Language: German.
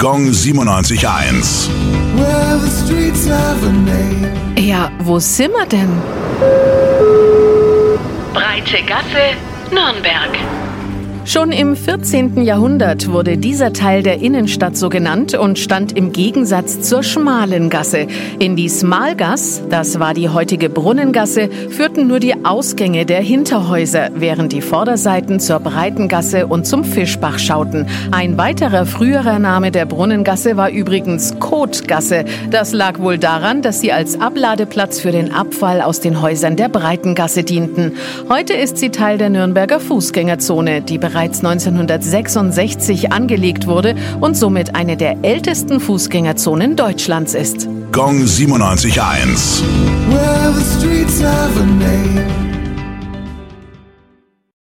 Gong 97.1. Well, the streets have a name. Ja, wo sind wir denn? Breite Gasse, Nürnberg. Schon im 14. Jahrhundert wurde dieser Teil der Innenstadt so genannt und stand im Gegensatz zur schmalen Gasse. In die Smalgass, das war die heutige Brunnengasse, führten nur die Ausgänge der Hinterhäuser, während die Vorderseiten zur Breitengasse und zum Fischbach schauten. Ein weiterer früherer Name der Brunnengasse war übrigens Kotgasse. Das lag wohl daran, dass sie als Abladeplatz für den Abfall aus den Häusern der Breitengasse dienten. Heute ist sie Teil der Nürnberger Fußgängerzone, die 1966 angelegt wurde und somit eine der ältesten Fußgängerzonen Deutschlands ist. Gong 97.1. Well,